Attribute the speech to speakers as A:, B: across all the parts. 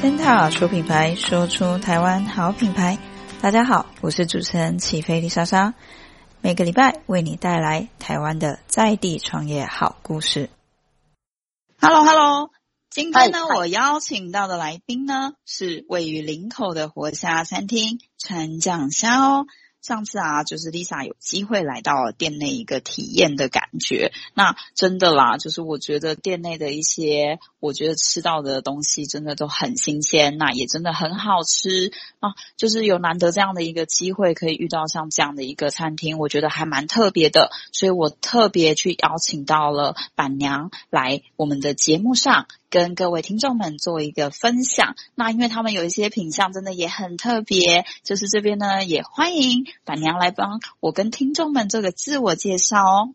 A: Senta 说品牌，说出台湾好品牌。大家好，我是主持人起飞丽莎莎，每个礼拜为你带来台湾的在地创业好故事。Hello，Hello，今天呢，我邀请到的来宾呢是位于林口的活虾餐厅川酱虾哦。上次啊，就是 Lisa 有机会来到店内一个体验的感觉。那真的啦，就是我觉得店内的一些，我觉得吃到的东西真的都很新鲜，那也真的很好吃啊。就是有难得这样的一个机会，可以遇到像这样的一个餐厅，我觉得还蛮特别的。所以我特别去邀请到了板娘来我们的节目上。跟各位听众们做一个分享，那因为他们有一些品相真的也很特别，就是这边呢也欢迎板娘来帮我跟听众们做个自我介绍哦。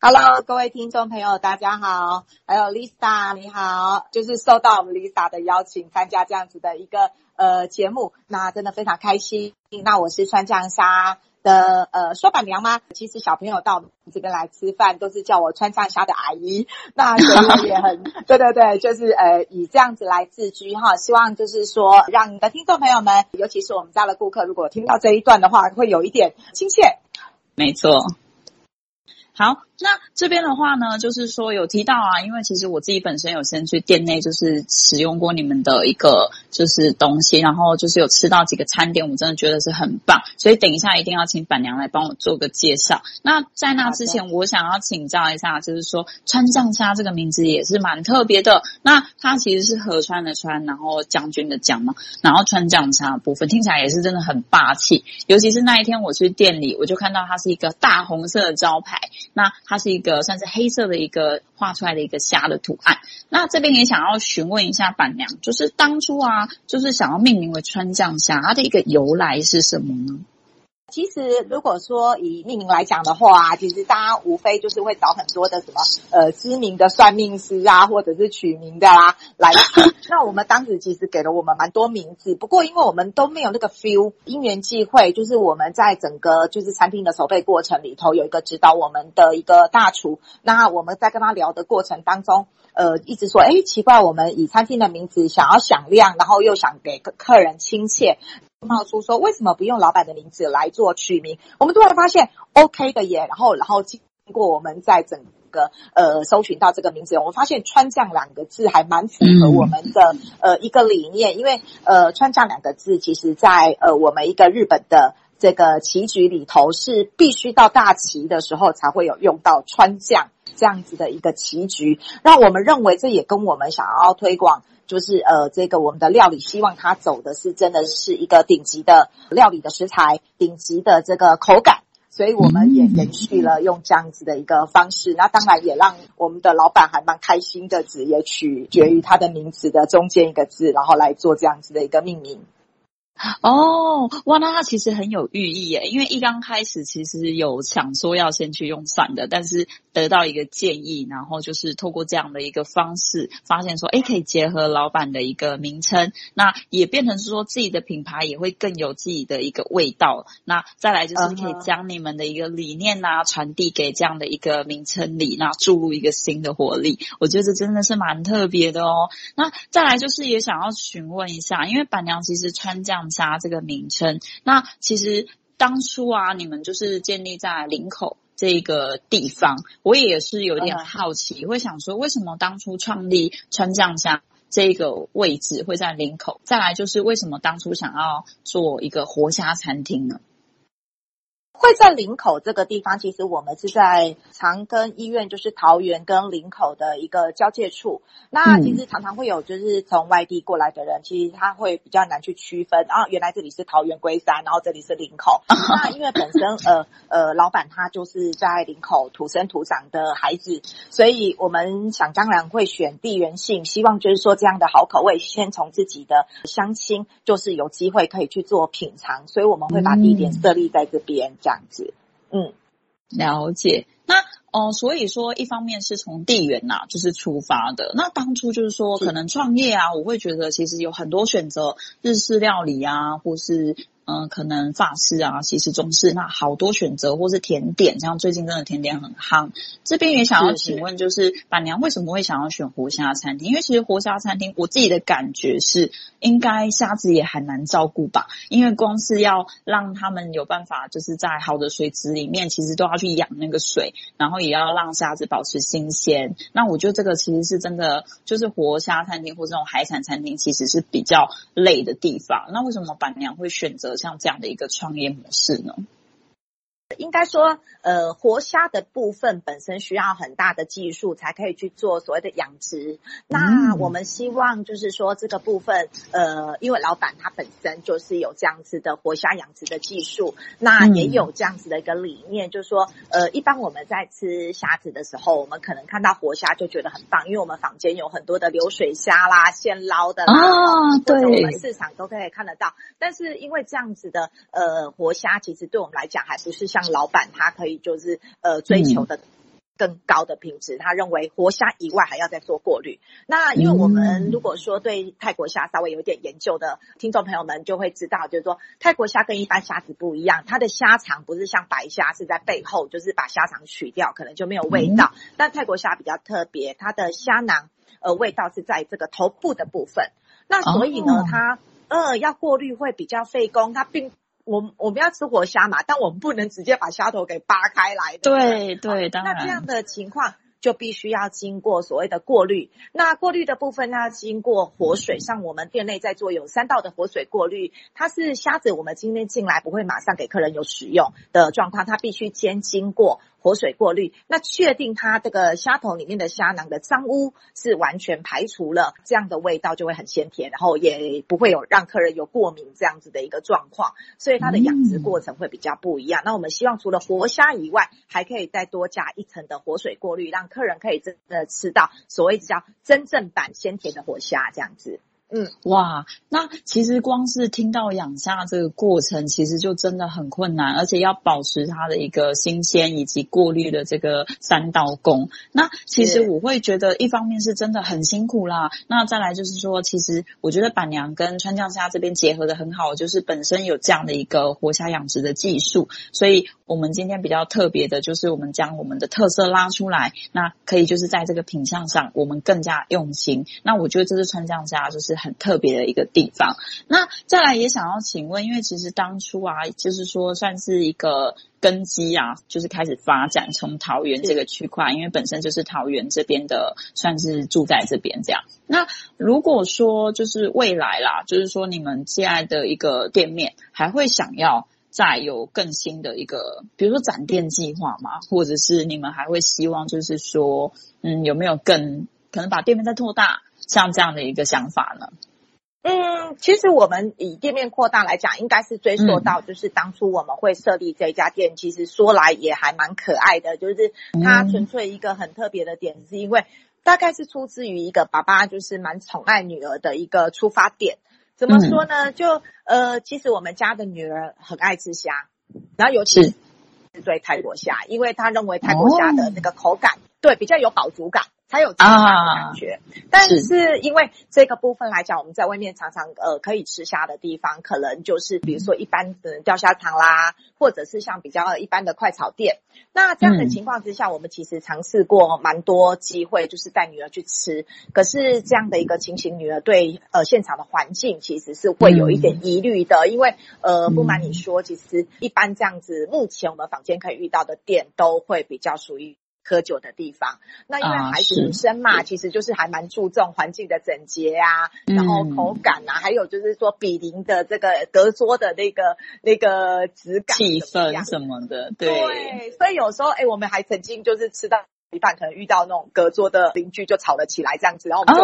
B: Hello，各位听众朋友，大家好，还有 Lisa，你好，就是受到我们 Lisa 的邀请参加这样子的一个呃节目，那真的非常开心。那我是川酱沙的呃说板娘吗？其实小朋友到这边来吃饭，都是叫我川藏虾的阿姨。那所以也很 对对对，就是呃以这样子来自居哈。希望就是说，让你的听众朋友们，尤其是我们家的顾客，如果听到这一段的话，会有一点亲切。
A: 没错。好。那这边的话呢，就是说有提到啊，因为其实我自己本身有先去店内就是使用过你们的一个就是东西，然后就是有吃到几个餐点，我真的觉得是很棒，所以等一下一定要请板娘来帮我做个介绍。那在那之前，我想要请教一下，就是说川酱虾这个名字也是蛮特别的。那它其实是河川的川，然后将军的将嘛，然后川酱虾的部分听起来也是真的很霸气。尤其是那一天我去店里，我就看到它是一个大红色的招牌，那。它是一个算是黑色的一个画出来的一个虾的图案。那这边也想要询问一下板娘，就是当初啊，就是想要命名为川酱虾，它的一个由来是什么呢？
B: 其实，如果说以命名来讲的话，其实大家无非就是会找很多的什么呃知名的算命师啊，或者是取名的啦、啊、来。那我们当时其实给了我们蛮多名字，不过因为我们都没有那个 feel，因缘际会，就是我们在整个就是餐厅的筹备过程里头有一个指导我们的一个大厨，那我们在跟他聊的过程当中，呃，一直说，哎，奇怪，我们以餐厅的名字想要响亮，然后又想给客客人亲切。冒出说，为什么不用老板的名字来做取名？我们突然发现 OK 的耶，然后然后经过我们在整个呃搜寻到这个名字，我们发现川酱两个字还蛮符合我们的呃一个理念，因为呃川酱两个字其实在呃我们一个日本的这个棋局里头是必须到大棋的时候才会有用到川酱这样子的一个棋局，那我们认为这也跟我们想要推广。就是呃，这个我们的料理希望它走的是真的是一个顶级的料理的食材，顶级的这个口感，所以我们也延续了用这样子的一个方式。那当然也让我们的老板还蛮开心的，只也取决于他的名字的中间一个字，然后来做这样子的一个命名。
A: 哦，哇，那它其实很有寓意耶，因为一刚开始其实有想说要先去用蒜的，但是得到一个建议，然后就是透过这样的一个方式，发现说，诶，可以结合老板的一个名称，那也变成是说自己的品牌也会更有自己的一个味道。那再来就是可以将你们的一个理念啊传递给这样的一个名称里，那注入一个新的活力。我觉得这真的是蛮特别的哦。那再来就是也想要询问一下，因为板娘其实川酱虾这个名称，那其实当初啊，你们就是建立在林口这个地方，我也是有点好奇，会想说，为什么当初创立川酱虾这个位置会在林口？再来就是为什么当初想要做一个活虾餐厅呢？
B: 会在林口这个地方，其实我们是在长庚医院，就是桃园跟林口的一个交界处。那其实常常会有就是从外地过来的人，其实他会比较难去区分啊，原来这里是桃园龟山，然后这里是林口。那因为本身呃呃老板他就是在林口土生土长的孩子，所以我们想当然会选地缘性，希望就是说这样的好口味，先从自己的乡亲就是有机会可以去做品尝，所以我们会把地点设立在这边。这样子，嗯，
A: 了解。那哦、呃，所以说，一方面是从地缘呐、啊，就是出发的。那当初就是说，可能创业啊，我会觉得其实有很多选择，日式料理啊，或是。嗯、呃，可能法式啊、西式、中式，那好多选择，或是甜点，像最近真的甜点很夯。这边也想要请问，就是板娘为什么会想要选活虾餐厅？因为其实活虾餐厅，我自己的感觉是，应该虾子也很难照顾吧？因为光是要让他们有办法，就是在好的水质里面，其实都要去养那个水，然后也要让虾子保持新鲜。那我觉得这个其实是真的，就是活虾餐厅或这种海产餐厅，其实是比较累的地方。那为什么板娘会选择像这样的一个创业模式呢？
B: 应该说，呃，活虾的部分本身需要很大的技术，才可以去做所谓的养殖。那我们希望就是说，这个部分，呃，因为老板他本身就是有这样子的活虾养殖的技术，那也有这样子的一个理念，就是说，呃，一般我们在吃虾子的时候，我们可能看到活虾就觉得很棒，因为我们坊间有很多的流水虾啦、现捞的啦，
A: 啊，对，
B: 我们市场都可以看得到。但是因为这样子的，呃，活虾其实对我们来讲还不是像老板他可以就是呃追求的更高的品质，他认为活虾以外还要再做过滤。那因为我们如果说对泰国虾稍微有点研究的听众朋友们就会知道，就是说泰国虾跟一般虾子不一样，它的虾肠不是像白虾是在背后，就是把虾肠取掉可能就没有味道。但泰国虾比较特别，它的虾囊呃味道是在这个头部的部分。那所以呢，它呃要过滤会比较费工，它并。我我们要吃活虾嘛，但我们不能直接把虾头给扒开来。
A: 对对，当然。
B: 那这样的情况就必须要经过所谓的过滤。那过滤的部分呢，经过活水，像我们店内在做有三道的活水过滤。它是虾子，我们今天进来不会马上给客人有使用的状况，它必须先经过。活水过滤，那确定它这个虾头里面的虾囊的脏污是完全排除了，这样的味道就会很鲜甜，然后也不会有让客人有过敏这样子的一个状况，所以它的养殖过程会比较不一样。嗯、那我们希望除了活虾以外，还可以再多加一层的活水过滤，让客人可以真的吃到所谓叫真正版鲜甜的活虾这样子。嗯，
A: 哇，那其实光是听到养虾这个过程，其实就真的很困难，而且要保持它的一个新鲜以及过滤的这个三道工。那其实我会觉得，一方面是真的很辛苦啦。那再来就是说，其实我觉得板娘跟川酱虾这边结合的很好，就是本身有这样的一个活虾养殖的技术，所以我们今天比较特别的就是我们将我们的特色拉出来，那可以就是在这个品相上，我们更加用心。那我觉得这是川酱虾，就是。很特别的一个地方。那再来也想要请问，因为其实当初啊，就是说算是一个根基啊，就是开始发展从桃园这个区块，因为本身就是桃园这边的，算是住在这边这样。那如果说就是未来啦，就是说你们现在的一个店面还会想要再有更新的一个，比如说展店计划嘛？或者是你们还会希望就是说，嗯，有没有更可能把店面再拓大？像这样的一个想法呢？
B: 嗯，其实我们以店面扩大来讲，应该是追溯到就是当初我们会设立这一家店，嗯、其实说来也还蛮可爱的，就是它纯粹一个很特别的点，是因为大概是出自于一个爸爸就是蛮宠爱女儿的一个出发点。怎么说呢？就呃，其实我们家的女儿很爱吃虾，然后尤其是对泰国虾，因为她认为泰国虾的那个口感、哦、对比较有饱足感。才有吃虾的感觉，啊、但是因为这个部分来讲，我们在外面常常呃可以吃虾的地方，可能就是比如说一般的钓虾场啦，或者是像比较一般的快炒店。那这样的情况之下，嗯、我们其实尝试过蛮多机会，就是带女儿去吃。可是这样的一个情形，女儿对呃现场的环境其实是会有一点疑虑的，嗯、因为呃不瞒你说，其实一般这样子，目前我们坊间可以遇到的店都会比较属于。喝酒的地方，那因为孩子女生嘛，啊、其实就是还蛮注重环境的整洁啊，嗯、然后口感啊，还有就是说比邻的这个隔桌的那个那个质感、
A: 气氛什么的，对。
B: 对，所以有时候哎，我们还曾经就是吃到一半，可能遇到那种隔桌的邻居就吵了起来这样子，然后我们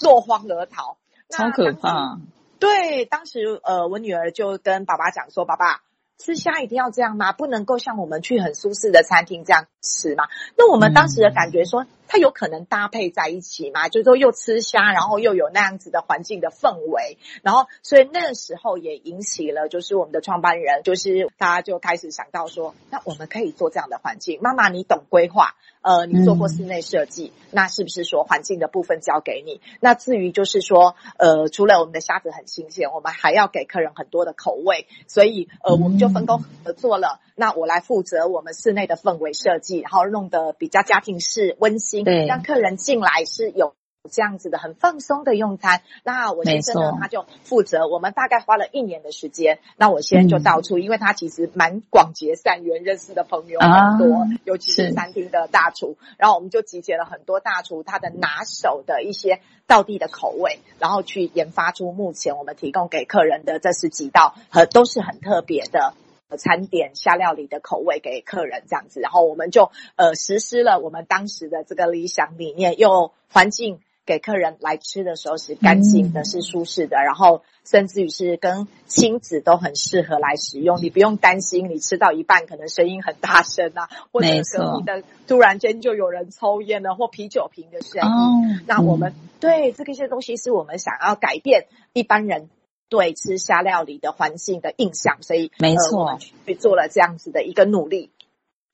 B: 就落荒而逃，
A: 啊、超可怕。
B: 对，当时呃，我女儿就跟爸爸讲说，爸爸。吃虾一定要这样吗？不能够像我们去很舒适的餐厅这样吃吗？那我们当时的感觉说，它有可能搭配在一起吗，就是说又吃虾，然后又有那样子的环境的氛围，然后所以那时候也引起了就是我们的创办人，就是大家就开始想到说，那我们可以做这样的环境。妈妈，你懂规划，呃，你做过室内设计，嗯、那是不是说环境的部分交给你？那至于就是说，呃，除了我们的虾子很新鲜，我们还要给客人很多的口味，所以呃，我们就分工合作了。那我来负责我们室内的氛围设计，然后弄得比较家庭式、温馨，让客人进来是有这样子的很放松的用餐。那我先生呢，他就负责。我们大概花了一年的时间。那我先就到处，嗯、因为他其实蛮广结善缘，认识的朋友很多，啊、尤其是餐厅的大厨。然后我们就集结了很多大厨，他的拿手的一些道地的口味，然后去研发出目前我们提供给客人的这十几道，和都是很特别的。餐点下料理的口味给客人这样子，然后我们就呃实施了我们当时的这个理想理念，用环境给客人来吃的时候是干净的，是舒适的，然后甚至于是跟亲子都很适合来使用。你不用担心你吃到一半可能声音很大声啊，或者隔壁的突然间就有人抽烟了，或啤酒瓶的声音。那我们对这个些东西是我们想要改变一般人。对吃虾料理的环境的印象，所以没错，呃、我们去做了这样子的一个努力。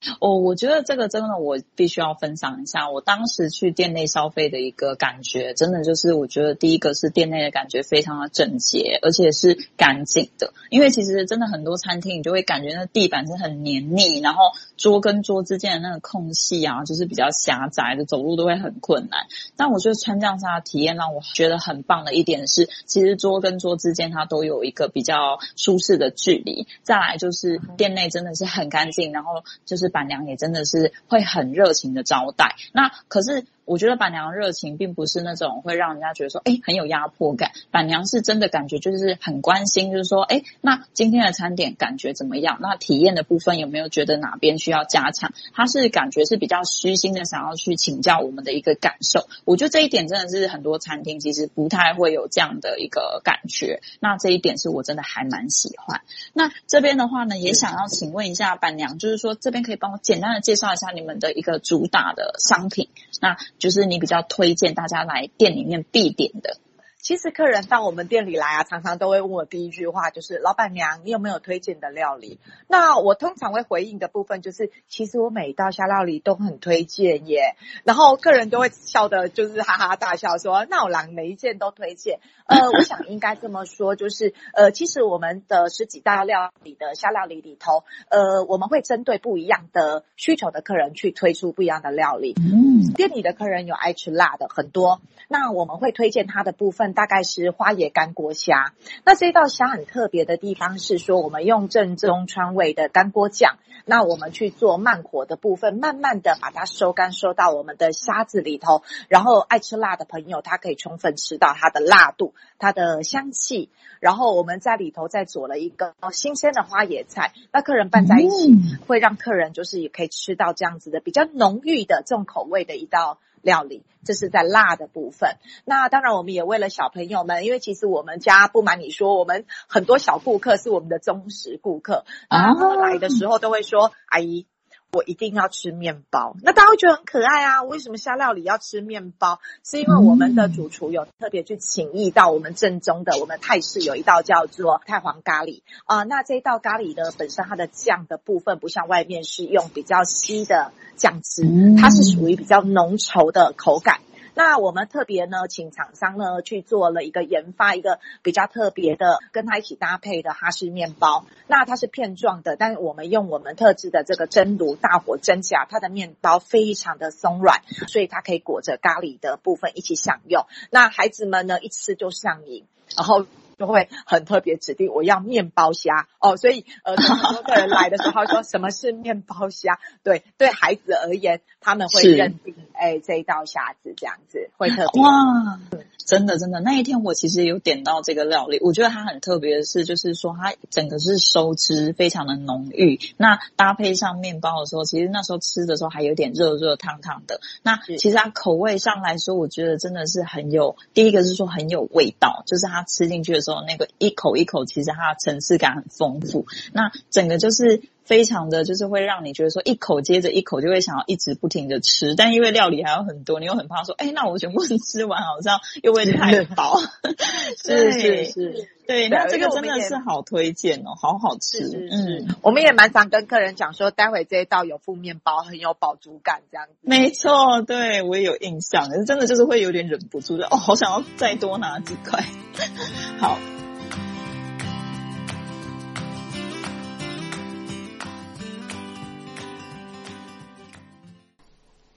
A: 哦，我觉得这个真的，我必须要分享一下。我当时去店内消费的一个感觉，真的就是，我觉得第一个是店内的感觉非常的整洁，而且是干净的。因为其实真的很多餐厅，你就会感觉那地板是很黏腻，然后桌跟桌之间的那个空隙啊，就是比较狭窄的，走路都会很困难。但我觉得川酱沙的体验让我觉得很棒的一点是，其实桌跟桌之间它都有一个比较舒适的距离。再来就是店内真的是很干净，然后就是。板娘也真的是会很热情的招待，那可是。我觉得板娘热情并不是那种会让人家觉得说，哎，很有压迫感。板娘是真的感觉就是很关心，就是说，哎，那今天的餐点感觉怎么样？那体验的部分有没有觉得哪边需要加强？她是感觉是比较虚心的，想要去请教我们的一个感受。我觉得这一点真的是很多餐厅其实不太会有这样的一个感觉。那这一点是我真的还蛮喜欢。那这边的话呢，也想要请问一下板娘，就是说这边可以帮我简单的介绍一下你们的一个主打的商品。那就是你比较推荐大家来店里面必点的。
B: 其实客人到我们店里来啊，常常都会问我第一句话就是：“老板娘，你有没有推荐的料理？”那我通常会回应的部分就是：“其实我每一道虾料理都很推荐耶。”然后客人都会笑的就是哈哈大笑说：“那我让每一件都推荐。”呃，我想应该这么说，就是呃，其实我们的十几道料理的虾料理里头，呃，我们会针对不一样的需求的客人去推出不一样的料理。嗯，店里的客人有爱吃辣的很多，那我们会推荐他的部分。大概是花椰干锅虾。那这道虾很特别的地方是说，我们用正宗川味的干锅酱，那我们去做慢火的部分，慢慢的把它收干，收到我们的虾子里头。然后爱吃辣的朋友，他可以充分吃到它的辣度、它的香气。然后我们在里头再做了一个新鲜的花椰菜，那客人拌在一起，会让客人就是也可以吃到这样子的比较浓郁的重口味的一道。料理，这是在辣的部分。那当然，我们也为了小朋友们，因为其实我们家不瞒你说，我们很多小顾客是我们的忠实顾客啊，来的时候都会说：“阿姨。”我一定要吃面包，那大家会觉得很可爱啊。为什么虾料理要吃面包？是因为我们的主厨有特别去请益到我们正宗的，我们泰式有一道叫做泰皇咖喱啊、那这一道咖喱呢本身它的酱的部分不像外面是用比较稀的酱汁，它是属于比较浓稠的口感。那我们特别呢，请厂商呢去做了一个研发，一个比较特别的，跟它一起搭配的哈士面包。那它是片状的，但是我们用我们特制的这个蒸炉大火蒸起来，它的面包非常的松软，所以它可以裹着咖喱的部分一起享用。那孩子们呢，一吃就上瘾，然后。就会很特别指定我要面包虾哦，所以呃，很多客人来的时候说什么是面包虾？对，对孩子而言，他们会认定哎这一道虾子这样子会特别
A: 哇。真的，真的，那一天我其实有点到这个料理，我觉得它很特别的是，就是说它整个是收汁非常的浓郁，那搭配上面包的时候，其实那时候吃的时候还有点热热烫烫的。那其实它口味上来说，我觉得真的是很有，第一个是说很有味道，就是它吃进去的说，那个一口一口，其实它的层次感很丰富。那整个就是。非常的就是会让你觉得说一口接着一口就会想要一直不停的吃，但因为料理还有很多，你又很怕说，哎，那我全部 吃完好像又会太饱。
B: 是是是，
A: 对，那这个真的是好推荐哦，好好吃。
B: 是是是，嗯，我们也蛮常跟客人讲说，待会这一道有副面包，很有饱足感这样子。
A: 没错，对我也有印象，可是真的就是会有点忍不住的哦，好想要再多拿几块。好。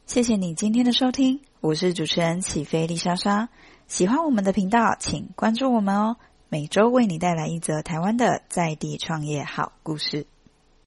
C: 谢谢你今天的收听，我是主持人起飞丽莎莎。喜欢我们的频道，请关注我们哦。每周为你带来一则台湾的在地创业好故事。